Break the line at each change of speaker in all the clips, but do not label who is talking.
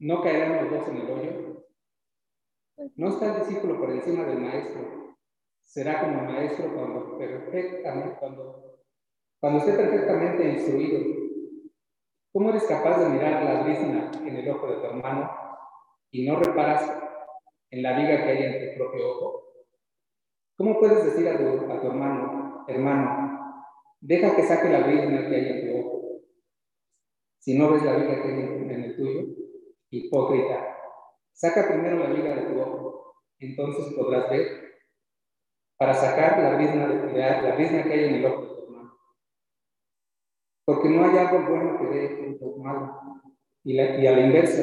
¿No caerán los dos en el hoyo? No está el discípulo por encima del maestro. Será como el maestro cuando, perfectamente, cuando, cuando esté perfectamente instruido. ¿Cómo eres capaz de mirar la brisna en el ojo de tu hermano y no reparas en la viga que hay en tu propio ojo? ¿Cómo puedes decir a tu, a tu hermano, hermano, deja que saque la brisna que hay en tu ojo, si no ves la viga que hay en el tuyo? Hipócrita, saca primero la viga de tu ojo, entonces podrás ver para sacar la brisna, de, la brisna que hay en el ojo de tu hermano. Porque no hay algo bueno que dé fruto malo, y, la, y a la inversa,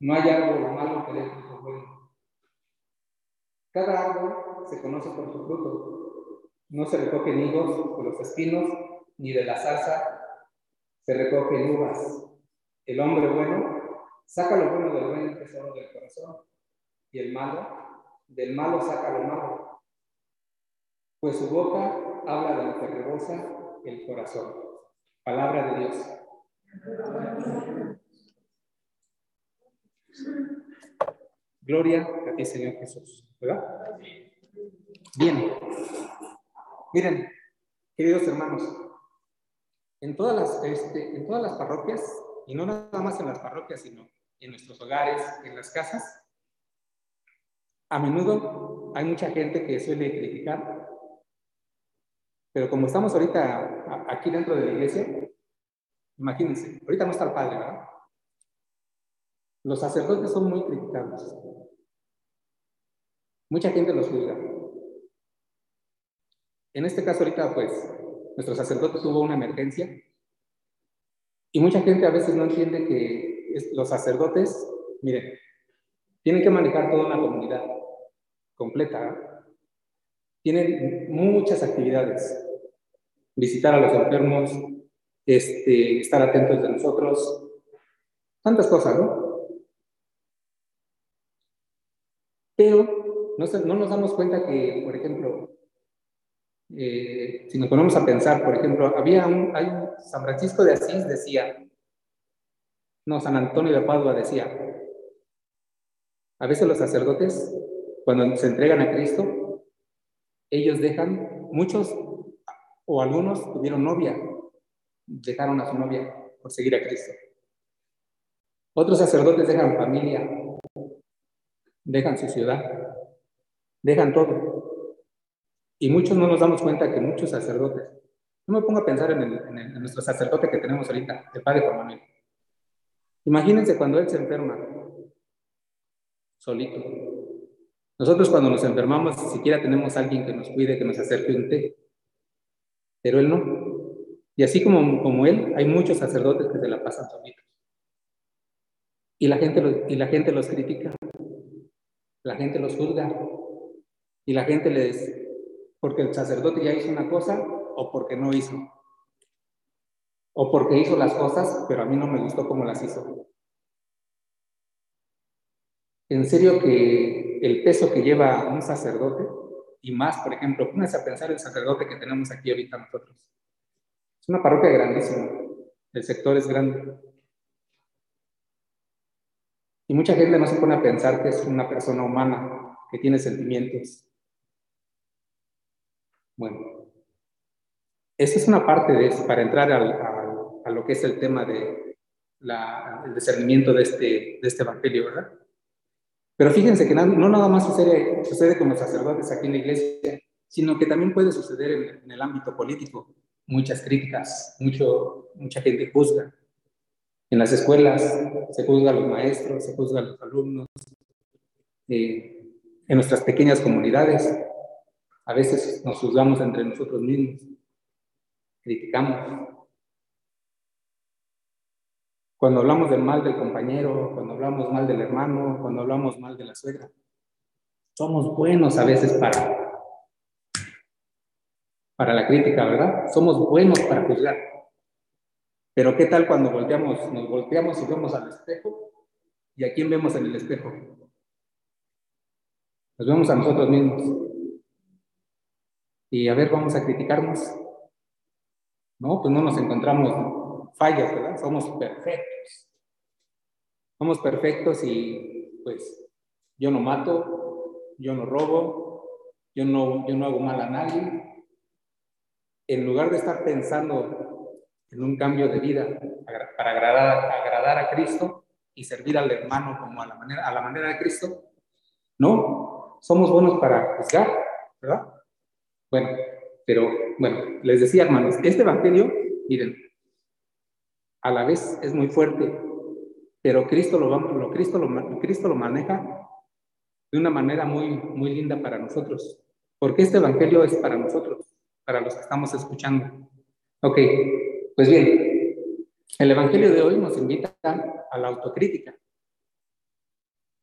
no hay algo malo que dé fruto bueno. Cada árbol se conoce por su fruto. No se recogen higos de los espinos, ni de la salsa se recogen uvas. El hombre bueno saca lo bueno del buen tesoro del corazón, y el malo, del malo saca lo malo. Pues su boca habla de lo que rebosa el corazón. Palabra de Dios. Gloria a ti, Señor Jesús. ¿Verdad? Bien. Miren, queridos hermanos, en todas las, este, en todas las parroquias, y no nada más en las parroquias, sino en nuestros hogares, en las casas, a menudo hay mucha gente que suele criticar, pero como estamos ahorita aquí dentro de la iglesia, imagínense, ahorita no está el padre, ¿verdad? Los sacerdotes son muy criticados. Mucha gente los juzga. En este caso ahorita, pues, nuestro sacerdote tuvo una emergencia y mucha gente a veces no entiende que los sacerdotes, miren, tienen que manejar toda una comunidad completa. ¿eh? Tienen muchas actividades. Visitar a los enfermos, este, estar atentos de nosotros, tantas cosas, ¿no? Pero no, no nos damos cuenta que, por ejemplo, eh, si nos ponemos a pensar, por ejemplo, había un, hay un, San Francisco de Asís decía, no, San Antonio de Padua decía, a veces los sacerdotes, cuando se entregan a Cristo, ellos dejan, muchos o algunos tuvieron novia, dejaron a su novia por seguir a Cristo. Otros sacerdotes dejan familia, dejan su ciudad, dejan todo. Y muchos no nos damos cuenta que muchos sacerdotes, no me pongo a pensar en, en, nuestro sacerdote que tenemos ahorita, el padre Juan Manuel. Imagínense cuando él se enferma, solito. Nosotros cuando nos enfermamos, ni siquiera tenemos a alguien que nos cuide, que nos acerque un té. Pero él no. Y así como, como él, hay muchos sacerdotes que se la pasan solitos. Y la, gente y la gente los critica. La gente los juzga. Y la gente les, porque el sacerdote ya hizo una cosa o porque no hizo. O porque hizo las cosas, pero a mí no me gustó cómo las hizo. En serio que el peso que lleva un sacerdote, y más, por ejemplo, pónganse a pensar el sacerdote que tenemos aquí ahorita nosotros. Es una parroquia grandísima, el sector es grande. Y mucha gente no se pone a pensar que es una persona humana, que tiene sentimientos, bueno, esa es una parte de eso, para entrar a lo que es el tema de el discernimiento de este, de este evangelio, ¿verdad? Pero fíjense que no, nada más sucede, sucede con los sacerdotes aquí en la iglesia, sino que también puede suceder en, en el ámbito político. Muchas críticas, mucho, mucha gente juzga. En las escuelas se juzga a los maestros, se juzga a los alumnos. Eh, en nuestras pequeñas comunidades a veces nos juzgamos entre nosotros mismos, criticamos. Cuando hablamos del mal del compañero, cuando hablamos mal del hermano, cuando hablamos mal de la suegra, somos buenos a veces para, para la crítica, ¿verdad? Somos buenos para juzgar. Pero ¿qué tal cuando volteamos, nos volteamos y vemos al espejo? ¿Y a quién vemos en el espejo? Nos vemos a nosotros mismos. Y a ver, vamos a criticarnos. No, pues no nos encontramos fallas, ¿verdad? Somos perfectos. somos perfectos y pues yo no mato, yo no robo, yo no, yo no hago mal a nadie. En lugar de estar pensando en un cambio de vida para agradar, agradar a Cristo y servir al hermano como a la manera, a la manera de Cristo, no, somos buenos para juzgar, ¿verdad? Bueno, pero bueno, les decía hermanos, este Evangelio, miren, a la vez es muy fuerte, pero Cristo lo, lo, Cristo lo, Cristo lo maneja de una manera muy, muy linda para nosotros, porque este Evangelio es para nosotros, para los que estamos escuchando. Ok, pues bien, el Evangelio de hoy nos invita a la autocrítica.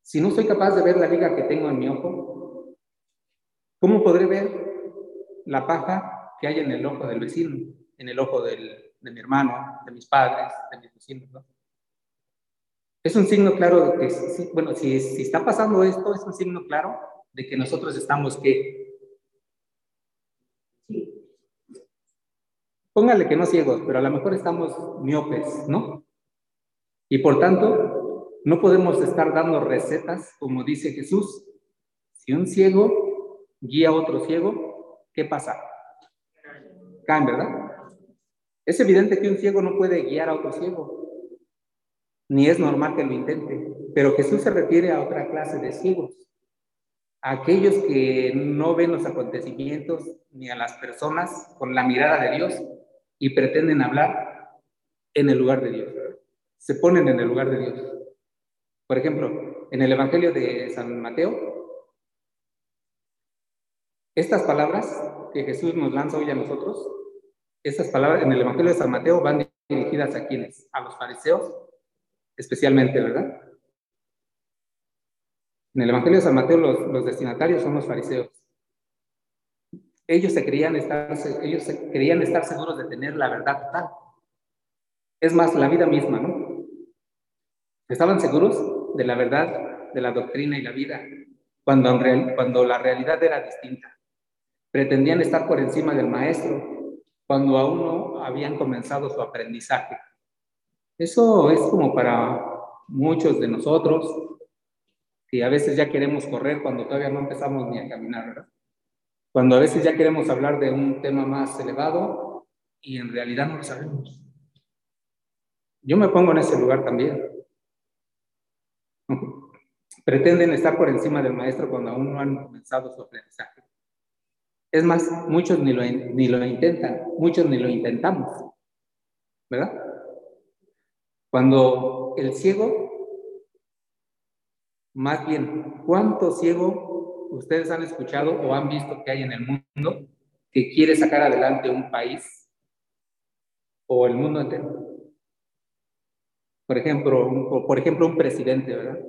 Si no soy capaz de ver la viga que tengo en mi ojo, ¿cómo podré ver la paja que hay en el ojo del vecino, en el ojo del, de mi hermano, de mis padres, de mis vecinos? ¿no? Es un signo claro de que, bueno, si, si está pasando esto, es un signo claro de que nosotros estamos que... Póngale que no ciegos, pero a lo mejor estamos miopes, ¿no? Y por tanto, no podemos estar dando recetas, como dice Jesús. Si un ciego guía a otro ciego, ¿qué pasa? Caen, ¿verdad? Es evidente que un ciego no puede guiar a otro ciego, ni es normal que lo intente. Pero Jesús se refiere a otra clase de ciegos, a aquellos que no ven los acontecimientos ni a las personas con la mirada de Dios y pretenden hablar en el lugar de Dios. Se ponen en el lugar de Dios. Por ejemplo, en el Evangelio de San Mateo, estas palabras que Jesús nos lanza hoy a nosotros, estas palabras en el Evangelio de San Mateo van dirigidas a quienes? A los fariseos especialmente, ¿verdad? En el Evangelio de San Mateo los, destinatarios son los fariseos. Ellos se creían estar, ellos se estar seguros de tener la verdad total. Es más, la vida misma, ¿no? Estaban seguros de la verdad, de la doctrina y la vida, cuando, cuando la realidad era distinta. Pretendían estar por encima del maestro, cuando aún no habían comenzado su aprendizaje. Eso es como para muchos de nosotros, que a veces ya queremos correr cuando todavía no empezamos ni a caminar, ¿verdad? Cuando a veces ya queremos hablar de un tema más elevado y en realidad no lo sabemos. Yo me pongo en ese lugar también. Pretenden estar por encima del maestro cuando aún no han comenzado su aprendizaje. Es más, muchos ni lo, ni lo intentan, muchos ni lo intentamos, ¿verdad? Cuando el ciego, más bien, ¿cuánto ciego ustedes han escuchado o han visto que hay en el mundo que quiere sacar adelante un país o el mundo entero? Por ejemplo, un, por ejemplo, un presidente, ¿verdad?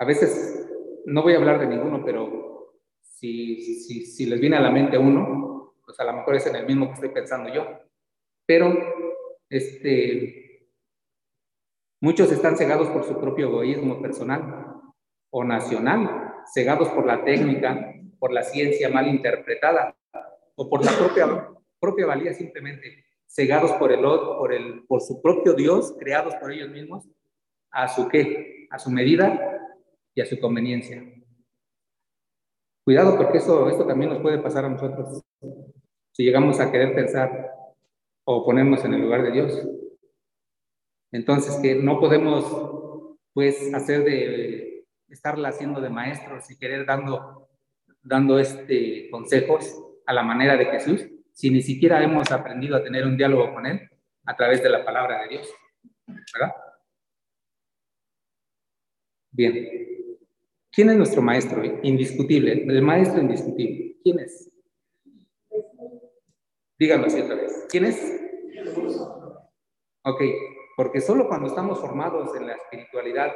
A veces, no voy a hablar de ninguno, pero si, si, si les viene a la mente uno, pues a lo mejor es en el mismo que estoy pensando yo. Pero este, muchos están cegados por su propio egoísmo personal o nacional, cegados por la técnica, por la ciencia mal interpretada o por la propia, propia valía simplemente, cegados por el, por el por su propio Dios, creados por ellos mismos, a su qué, a su medida y a su conveniencia. Cuidado porque eso, esto también nos puede pasar a nosotros si llegamos a querer pensar o ponernos en el lugar de Dios. Entonces, que no podemos, pues, hacer de, estarla haciendo de maestros y querer dando, dando este, consejos a la manera de Jesús, si ni siquiera hemos aprendido a tener un diálogo con Él a través de la palabra de Dios. ¿Verdad? Bien. ¿Quién es nuestro maestro? Indiscutible. El maestro indiscutible. ¿Quién es? Díganlo así otra vez. ¿Quién es? Ok, porque solo cuando estamos formados en la espiritualidad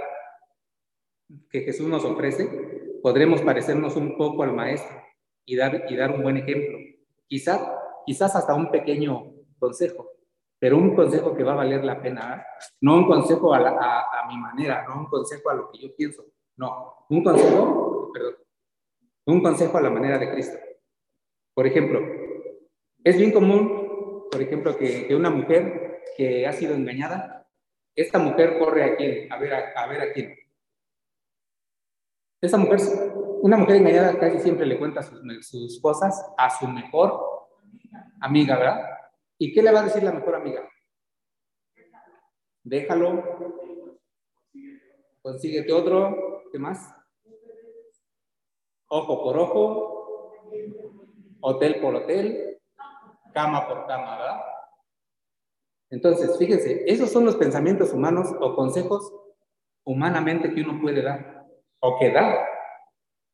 que Jesús nos ofrece, podremos parecernos un poco al Maestro y dar, y dar un buen ejemplo. Quizás, quizás hasta un pequeño consejo, pero un consejo que va a valer la pena. ¿eh? No un consejo a, a, mi manera, no un consejo a lo que yo pienso, no, un consejo, perdón, un consejo a la manera de Cristo. Por ejemplo, es bien común, por ejemplo, que, una mujer que ha sido engañada esta mujer corre a quién, a ver a, ver a quién. Esa mujer, una mujer engañada casi siempre le cuenta sus, sus cosas a su mejor amiga, ¿verdad? ¿Y qué le va a decir la mejor amiga? Déjalo, consíguete otro, ¿qué más? Ojo por ojo, hotel por hotel, cama por cama, ¿verdad? Entonces, fíjense, esos son los pensamientos humanos o consejos humanamente que uno puede dar o que da.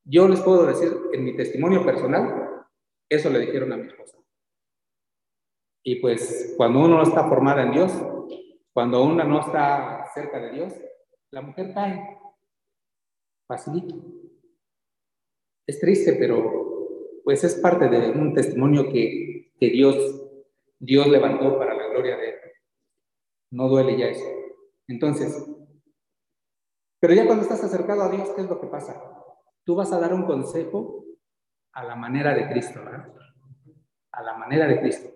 Yo les puedo decir en mi testimonio personal, eso le dijeron a mi esposa. Y pues cuando uno no está formada en Dios, cuando uno no está cerca de Dios, la mujer cae. Facilito. Es triste, pero pues es parte de un testimonio que, que Dios, Dios levantó para la gloria de Él. No duele ya eso. Entonces, pero ya cuando estás acercado a Dios, ¿qué es lo que pasa? Tú vas a dar un consejo a la manera de Cristo, ¿verdad? A la manera de Cristo.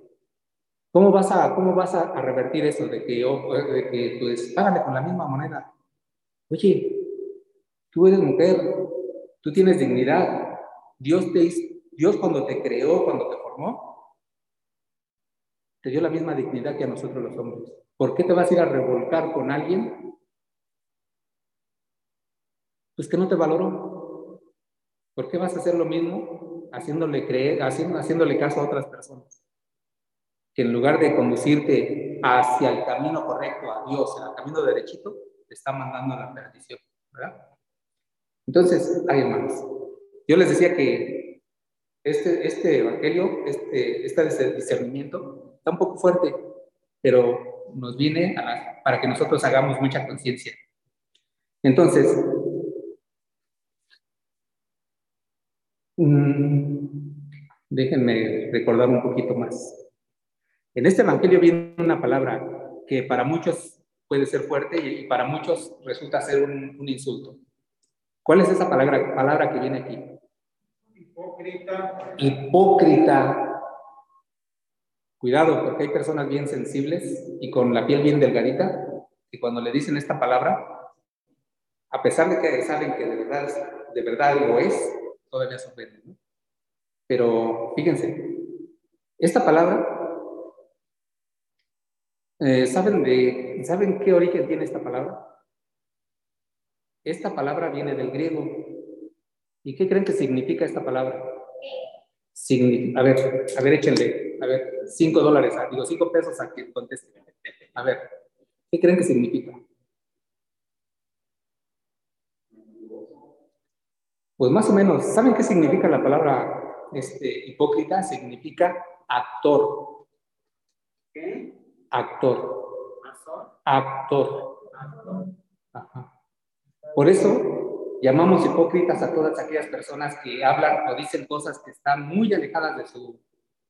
¿Cómo vas a, cómo vas a, revertir eso de que, de que pues, págale con la misma moneda? Oye, tú eres mujer, tú tienes dignidad. Dios, te, Dios cuando te creó, cuando te formó, te dio la misma dignidad que a nosotros los hombres. ¿Por qué te vas a ir a revolcar con alguien? Pues que no te valoró. ¿Por qué vas a hacer lo mismo haciéndole creer, haciéndole caso a otras personas? Que en lugar de conducirte hacia el camino correcto, a Dios, al camino derechito, te está mandando a la perdición, ¿verdad? Entonces, hay hermanos, yo les decía que este, este evangelio, este, este discernimiento, está un poco fuerte, pero nos viene para que nosotros hagamos mucha conciencia. Entonces, mm, déjenme recordar un poquito más. En este Evangelio viene una palabra que para muchos puede ser fuerte y para muchos resulta ser un, un insulto. ¿Cuál es esa palabra, palabra que viene aquí? Hipócrita. Hipócrita. Cuidado, porque hay personas bien sensibles y con la piel bien delgadita, y cuando le dicen esta palabra, a pesar de que saben que de verdad, de verdad lo es, todavía se ofenden. Pero fíjense, esta palabra, eh, ¿saben, de, ¿saben qué origen tiene esta palabra? Esta palabra viene del griego. ¿Y qué creen que significa esta palabra? a ver, a ver, échenle, a ver, cinco dólares, digo, cinco pesos a quien conteste. A ver, ¿qué creen que significa? Pues más o menos, ¿saben qué significa la palabra este, hipócrita? Significa actor. ¿Qué? Actor. Actor. Actor. Ajá. Por eso Llamamos hipócritas a todas aquellas personas que hablan o dicen cosas que están muy alejadas de su,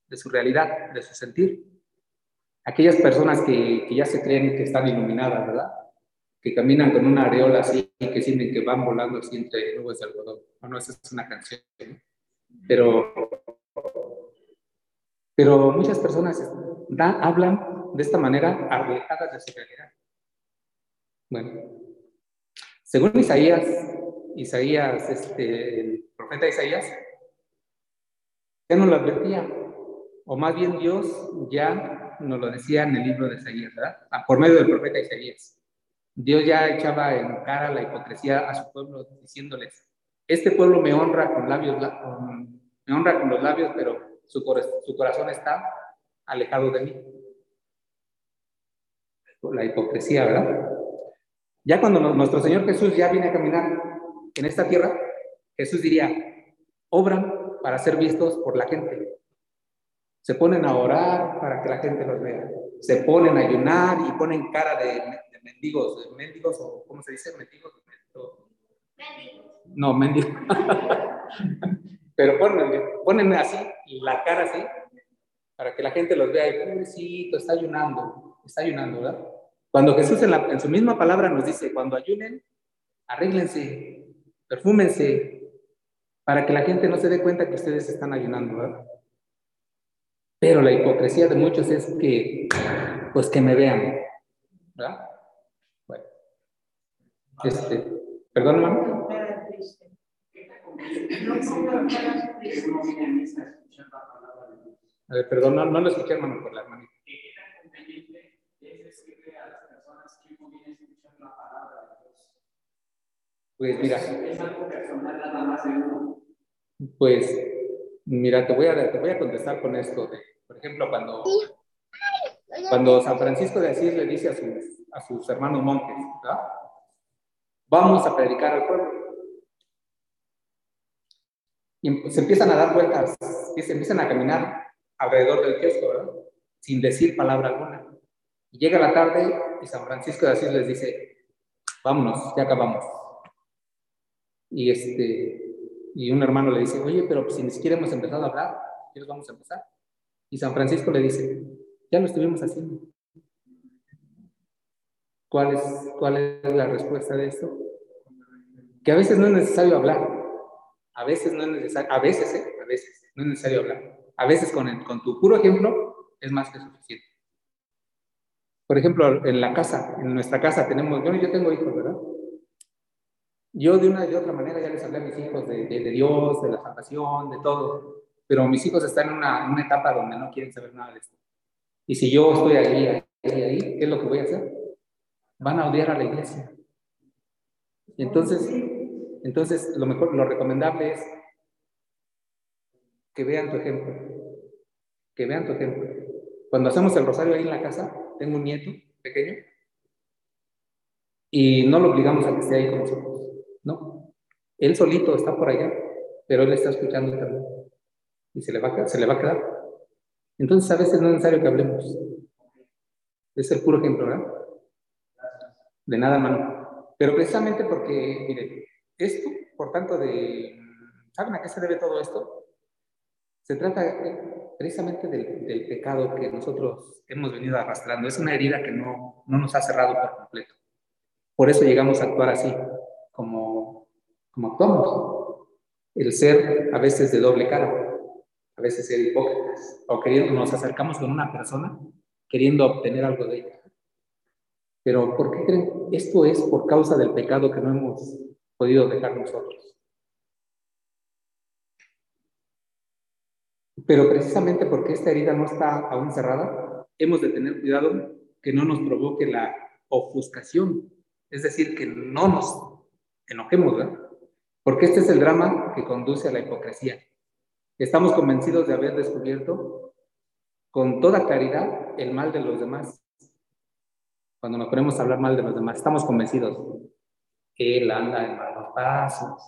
de su realidad, de su sentir. Aquellas personas que, que ya se creen que están iluminadas, ¿verdad? Que caminan con una areola así y que sienten que van volando así entre nubes de algodón. Bueno, esa es una canción. Pero, pero muchas personas hablan de esta manera alejadas de su realidad. Bueno, según Isaías Isaías, este, el profeta Isaías, ya nos lo advertía, o más bien Dios ya nos lo decía en el libro de Isaías, ¿verdad? Ah, por medio del profeta Isaías. Dios ya echaba en cara la hipocresía a su pueblo diciéndoles, este pueblo me honra con labios, me honra con los labios, pero su, su corazón está alejado de mí. La hipocresía, ¿verdad? Ya cuando nuestro Señor Jesús ya viene a caminar en esta tierra, Jesús diría, obran para ser vistos por la gente. Se ponen a orar para que la gente los vea. Se ponen a ayunar y ponen cara de, mendigos, de mendigos o ¿cómo se dice? Mendigos. No, mendigos. Pero ponen, ponen así, la cara así, para que la gente los vea y pobrecito, está ayunando, está ayunando, ¿verdad? Cuando Jesús en, su misma palabra nos dice, cuando ayunen, arréglense, perfúmense, para que la gente no se dé cuenta que ustedes están ayunando, ¿verdad? Pero la hipocresía de muchos es que, pues que me vean, ¿verdad? Bueno. Este, perdón, hermano. A ver, perdón, no, no lo escuché, hermano, por la Pues mira. Pues mira, te voy a, te voy a contestar con esto. por ejemplo, cuando, cuando San Francisco de Asís le dice a sus, a sus hermanos monjes, vamos a predicar al pueblo. Y se empiezan a dar vueltas, y se empiezan a caminar alrededor del kiosco, ¿verdad? Sin decir palabra alguna. Y llega la tarde y San Francisco de Asís les dice, vámonos, ya acabamos. Y, este, y un hermano le dice, oye, pero si ni siquiera hemos empezado a hablar, ¿qué vamos a empezar? Y San Francisco le dice, ya lo estuvimos haciendo. ¿Cuál es, ¿Cuál es la respuesta de esto? Que a veces no es necesario hablar. A veces no es necesario, a veces, ¿eh? a veces, no es necesario hablar. A veces con, con tu puro ejemplo es más que suficiente. Por ejemplo, en la casa, en nuestra casa tenemos, yo, yo tengo hijos, ¿verdad? Yo de una y de otra manera ya les hablé a mis hijos de, Dios, de la salvación, de todo, pero mis hijos están en una, una, etapa donde no quieren saber nada de esto. Y si yo estoy ahí, ahí, ahí, ¿qué es lo que voy a hacer? Van a odiar a la iglesia. Entonces, entonces lo mejor, lo recomendable es que vean tu ejemplo. Que vean tu ejemplo. Cuando hacemos el rosario ahí en la casa, tengo un nieto pequeño y no lo obligamos a que esté ahí con nosotros. Él solito está por allá, pero él está escuchando también. Y se le va se le va a quedar. Entonces a veces no es necesario que hablemos. Es el puro ejemplo, ¿verdad? De nada, mano. Pero precisamente porque, mire, esto, por tanto, de. ¿Saben a qué se debe todo esto? Se trata precisamente del, del, pecado que nosotros hemos venido arrastrando. Es una herida que no, no nos ha cerrado por completo. Por eso llegamos a actuar así, como, como actuamos. El ser a veces de doble cara, a veces ser hipócritas, o queriendo, nos acercamos con una persona queriendo obtener algo de ella. Pero ¿por qué creen? Esto es por causa del pecado que no hemos podido dejar nosotros. Pero precisamente porque esta herida no está aún cerrada, hemos de tener cuidado que no nos provoque la ofuscación, es decir, que no nos enojemos, ¿verdad? Porque este es el drama que conduce a la hipocresía. Estamos convencidos de haber descubierto con toda claridad el mal de los demás. Cuando nos ponemos a hablar mal de los demás, estamos convencidos. Él anda en malos pasos.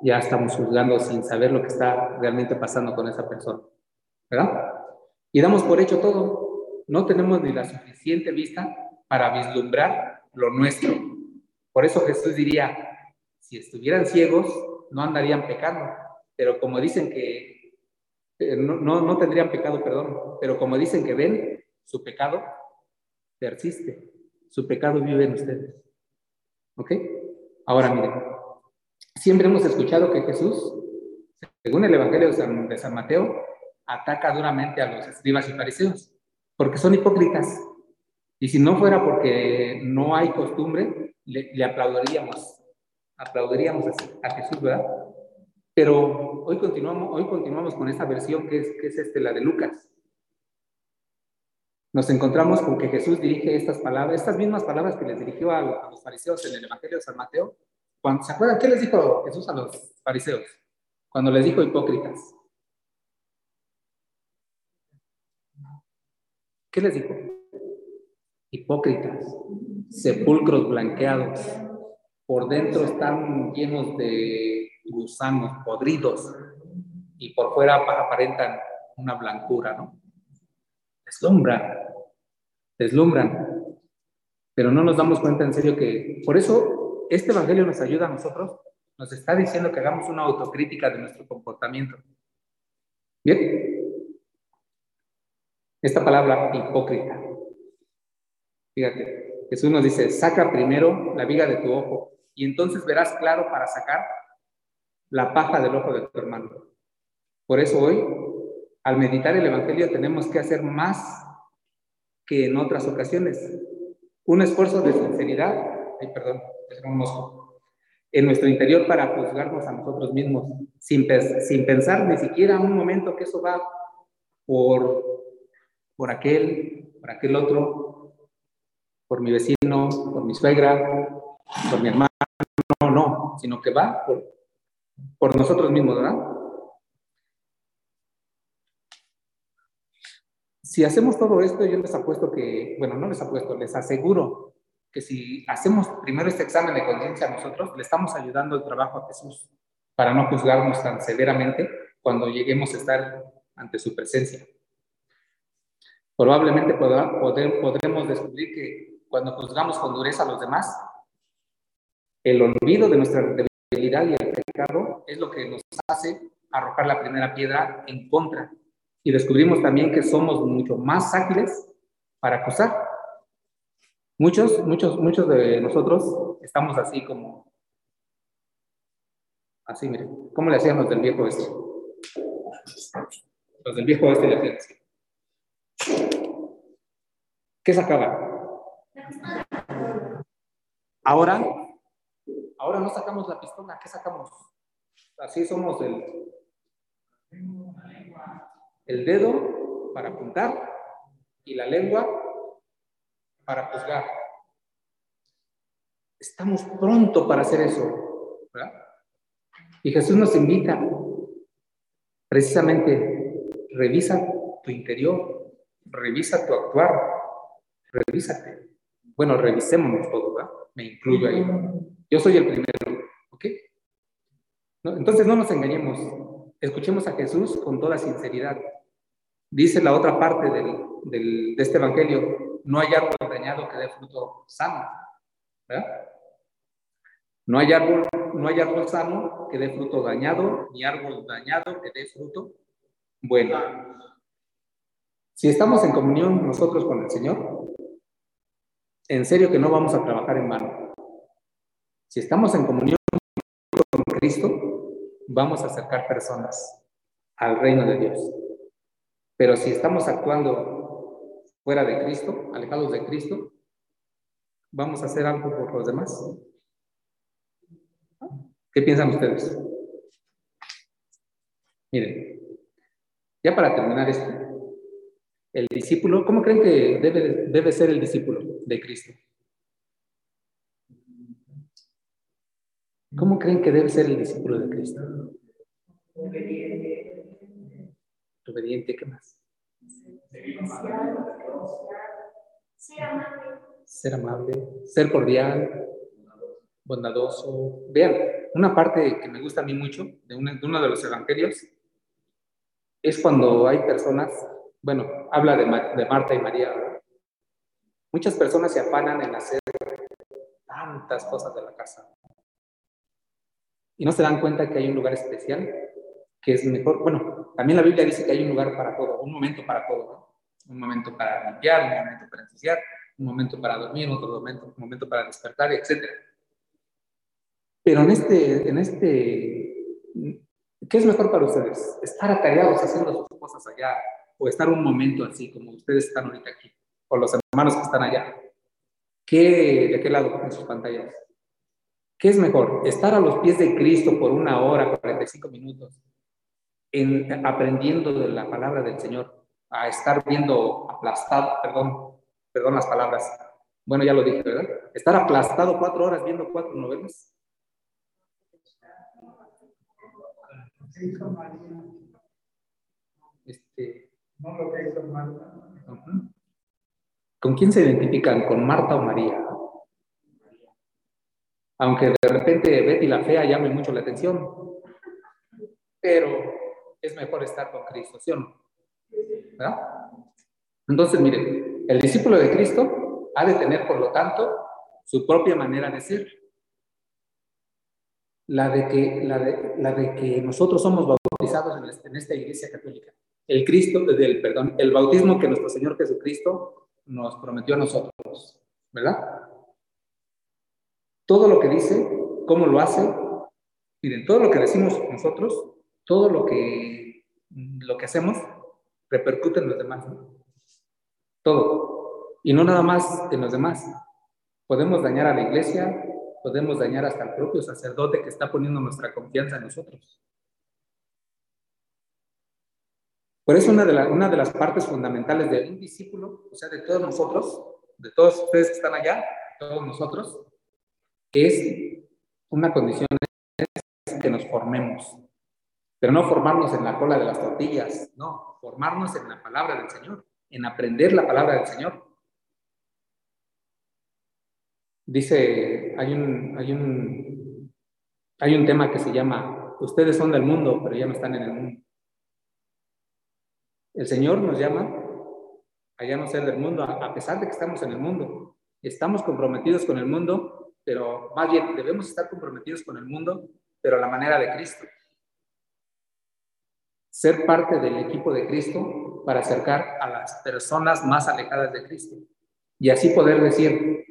Ya estamos juzgando sin saber lo que está realmente pasando con esa persona. ¿Verdad? Y damos por hecho todo. No tenemos ni la suficiente vista para vislumbrar lo nuestro, por eso Jesús diría, si estuvieran ciegos, no andarían pecando, pero como dicen que, eh, no, no, tendrían pecado, perdón, pero como dicen que ven, su pecado persiste, su pecado vive en ustedes. ¿Ok? Ahora miren, siempre hemos escuchado que Jesús, según el Evangelio de San, de San Mateo, ataca duramente a los escribas y fariseos, porque son hipócritas. Y si no fuera porque no hay costumbre, le, aplaudiríamos, aplaudiríamos a, Jesús, ¿verdad? Pero hoy continuamos, hoy continuamos con esta versión que es, que es este, la de Lucas. Nos encontramos con que Jesús dirige estas palabras, estas mismas palabras que les dirigió a, los fariseos en el Evangelio de San Mateo. ¿Se acuerdan qué les dijo Jesús a los fariseos? Cuando les dijo hipócritas. ¿Qué les dijo? Hipócritas sepulcros blanqueados. Por dentro están llenos de gusanos podridos y por fuera aparentan una blancura, ¿no? Deslumbran, deslumbran. Pero no nos damos cuenta en serio que, por eso, este Evangelio nos ayuda a nosotros, nos está diciendo que hagamos una autocrítica de nuestro comportamiento. Bien. Esta palabra hipócrita. Fíjate, Jesús nos dice, saca primero la viga de tu ojo y entonces verás claro para sacar la paja del ojo de tu hermano. Por eso hoy, al meditar el Evangelio, tenemos que hacer más que en otras ocasiones. un esfuerzo de sinceridad, ay, perdón, es un mosco, en nuestro interior para juzgarnos a nosotros mismos, sin, sin pensar ni siquiera un momento que eso va por, por aquel, por aquel otro, por mi vecino, por mi suegra, por mi hermano, no, no, sino que va por, nosotros mismos, ¿verdad? Si hacemos todo esto, yo les apuesto que, bueno, no les apuesto, les aseguro que si hacemos primero este examen de conciencia a nosotros, le estamos ayudando el trabajo a Jesús para no juzgarnos tan severamente cuando lleguemos a estar ante su presencia. Probablemente podremos descubrir que cuando juzgamos con dureza a los demás, el olvido de nuestra debilidad y el pecado es lo que nos hace arrojar la primera piedra en contra. Y descubrimos también que somos mucho más ágiles para acusar. Muchos, muchos, muchos de nosotros estamos así como, así, miren, ¿cómo le hacían los del viejo este? Los del viejo este le hacían así. ¿Qué sacaba? Ahora Ahora no sacamos la pistola, ¿qué sacamos? Así somos el, el dedo para apuntar y la lengua para juzgar. Estamos pronto para hacer eso. ¿verdad? Y Jesús nos invita precisamente, revisa tu interior, revisa tu actuar, revísate. Bueno, revisémonos todo, ¿verdad? Me incluyo ahí. Yo soy el primero, ¿ok? Entonces no nos engañemos, escuchemos a Jesús con toda sinceridad. Dice la otra parte de este Evangelio, no hay árbol dañado que dé fruto sano, ¿verdad? No hay árbol, no hay árbol sano que dé fruto dañado, ni árbol dañado que dé fruto bueno. Si estamos en comunión nosotros con el Señor, en serio que no vamos a trabajar en vano. Si estamos en comunión con Cristo, vamos a acercar personas al reino de Dios. Pero si estamos actuando fuera de Cristo, alejados de Cristo, vamos a hacer algo por los demás. ¿Qué piensan ustedes? Miren, ya para terminar esto, el discípulo, ¿cómo creen que debe, debe ser el discípulo de Cristo? ¿Cómo creen que debe ser el discípulo de Cristo? Obediente. Obediente, ¿qué más? Ser amable. Ser amable, ser cordial, bondadoso. Vean, una parte que me gusta a mí mucho de, uno de los evangelios es cuando hay personas, bueno, habla de, de Marta y María. Muchas personas se afanan en hacer tantas cosas de la casa, y no se dan cuenta que hay un lugar especial que es mejor. Bueno, también la Biblia dice que hay un lugar para todo, un momento para todo, ¿no? Un momento para limpiar, un momento para ensuciar, un momento para dormir, otro momento, un momento para despertar, etc. Pero en este, en este, ¿qué es mejor para ustedes? ¿Estar atareados haciendo sus cosas allá o estar un momento así como ustedes están ahorita aquí o los hermanos que están allá? ¿Qué, ¿De qué lado en sus pantallas? ¿Qué es mejor? ¿Estar a los pies de Cristo por una hora, 45 minutos, en, aprendiendo de la palabra del Señor, a estar viendo aplastado, perdón, perdón las palabras, bueno, ya lo dije, ¿verdad? Estar aplastado cuatro horas viendo cuatro novelas. Este, ¿Con quién se identifican? ¿Con Marta o María? Aunque de repente Betty la fea llame mucho la atención, pero es mejor estar con Cristo, ¿sí o no? ¿Verdad? Entonces, miren, el discípulo de Cristo ha de tener, por lo tanto, su propia manera de ser. La de que, la de, la de que nosotros somos bautizados en, este, esta iglesia católica. El Cristo, del, perdón, el bautismo que nuestro Señor Jesucristo nos prometió a nosotros, ¿verdad? Todo lo que dice, cómo lo hace. Miren, todo lo que decimos nosotros, todo lo que, lo que hacemos, repercute en los demás. Todo. Y no nada más en los demás, Podemos dañar a la iglesia, podemos dañar hasta al propio sacerdote que está poniendo nuestra confianza en nosotros. Por eso una de, una de las partes fundamentales de un discípulo, o sea, de todos nosotros, de todos ustedes que están allá, todos nosotros, es una condición que nos formemos. Pero no formarnos en la cola de las tortillas, no, formarnos en la palabra del Señor, en aprender la palabra del Señor. Dice, hay un, hay un, hay un tema que se llama, ustedes son del mundo, pero ya no están en el mundo. El Señor nos llama a ya no ser del mundo, a pesar de que estamos en el mundo. Estamos comprometidos con el mundo, pero más bien debemos estar comprometidos con el mundo, pero a la manera de Cristo. Ser parte del equipo de Cristo para acercar a las personas más alejadas de Cristo. Y así poder decir,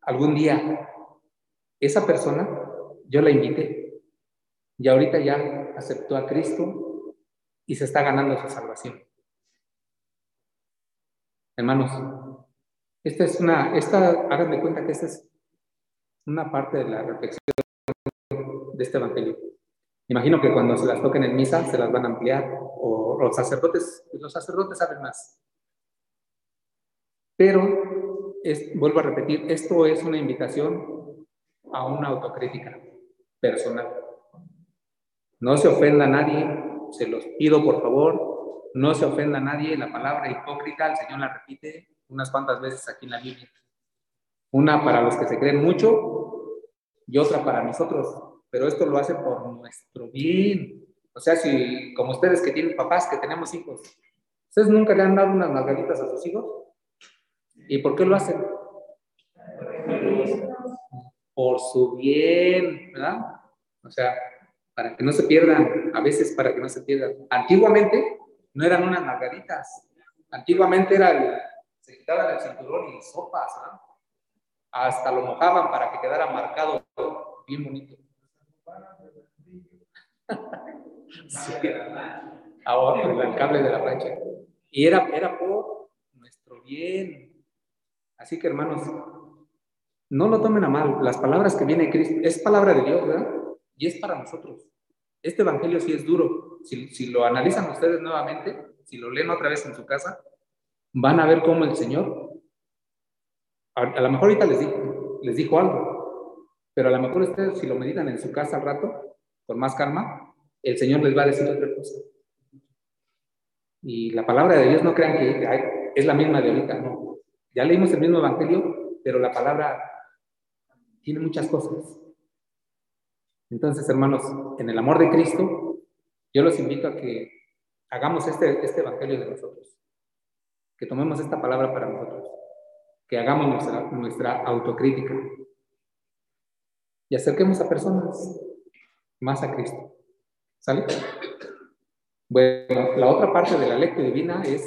algún día, esa persona, yo la invité, y ahorita ya aceptó a Cristo y se está ganando su salvación. Hermanos, esta es una, esta, háganme cuenta que esta es una parte de la reflexión de este evangelio. Imagino que cuando se las toquen en misa se las van a ampliar, o los sacerdotes, los sacerdotes saben más. Pero, vuelvo a repetir, esto es una invitación a una autocrítica personal. No se ofenda a nadie, se los pido por favor, no se ofenda a nadie, la palabra hipócrita el Señor la repite unas cuantas veces aquí en la Biblia. Una para los que se creen mucho y otra para nosotros, pero esto lo hace por nuestro bien. O sea, si como ustedes que tienen papás, que tenemos hijos, ¿ustedes nunca le han dado unas margaritas a sus hijos? ¿Y por qué lo hacen? Por su bien, ¿verdad? O sea, para que no se pierdan, a veces para que no se pierdan. Antiguamente, no eran unas margaritas. Antiguamente era el, se quitaban el cinturón y sopas, ¿no? Hasta lo mojaban para que quedara marcado bien bonito. Ahora el cable de la plancha. Y era, era por nuestro bien. Así que hermanos, no lo tomen a mal. Las palabras que viene Cristo es palabra de Dios, ¿verdad? Y es para nosotros. Este evangelio sí es duro. Si, lo analizan ustedes nuevamente, si lo leen otra vez en su casa, van a ver cómo el Señor, a, lo mejor ahorita les les dijo algo, pero a lo mejor ustedes si lo meditan en su casa al rato, con más calma, el Señor les va a decir otra cosa. Y la palabra de Dios no crean que es la misma de ahorita, no. Ya leímos el mismo evangelio, pero la palabra tiene muchas cosas. Entonces, hermanos, en el amor de Cristo, yo los invito a que hagamos este, este evangelio de nosotros, que tomemos esta palabra para nosotros, que hagamos nuestra, nuestra autocrítica y acerquemos a personas más a Cristo. ¿Sale? Bueno, la otra parte de la lectura divina es